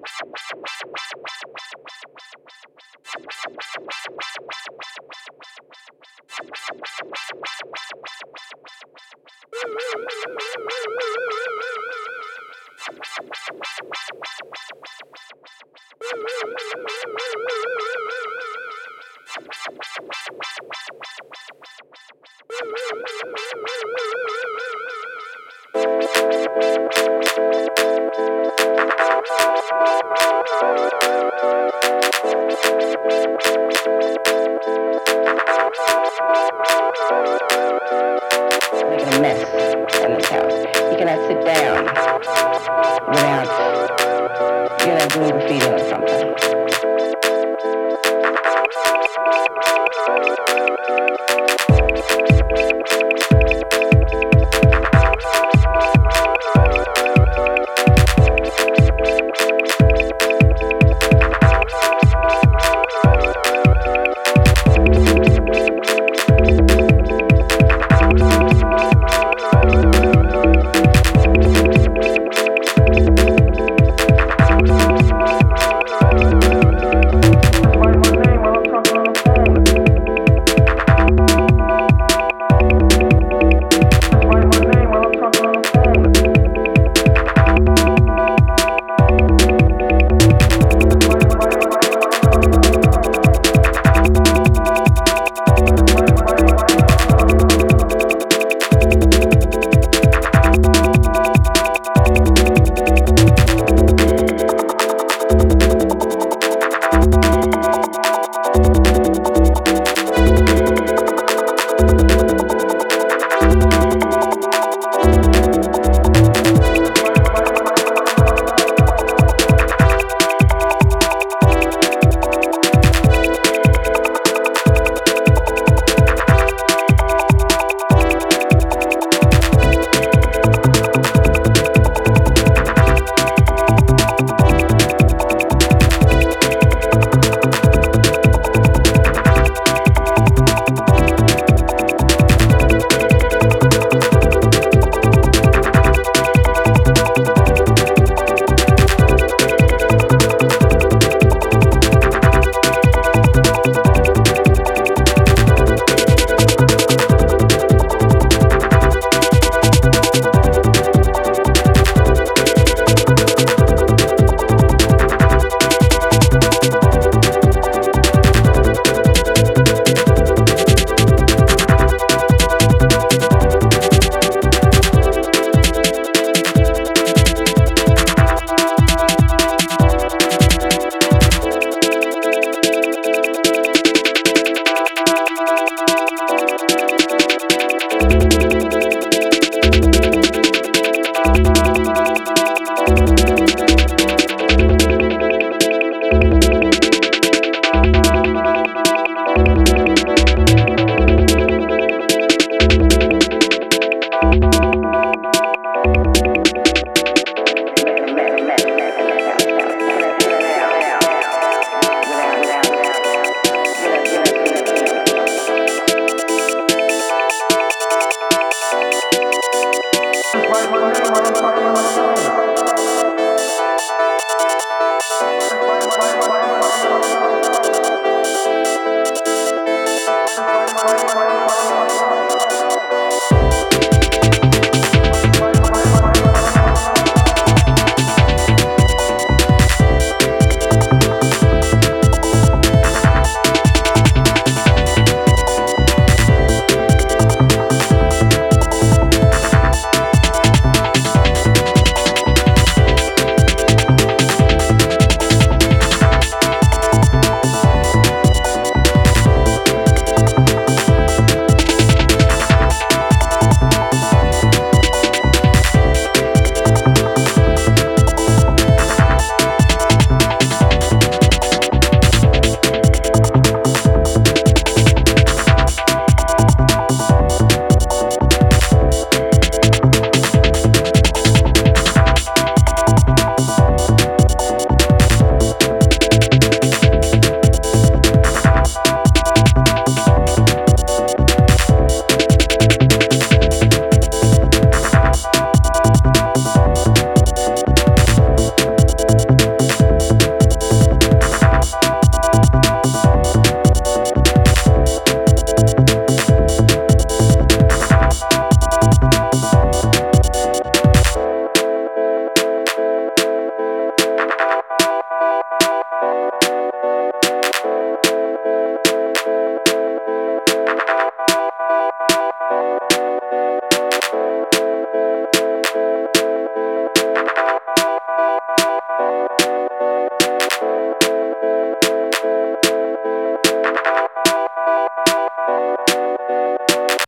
making a mess in this You cannot sit down without you know doing graffiti or something.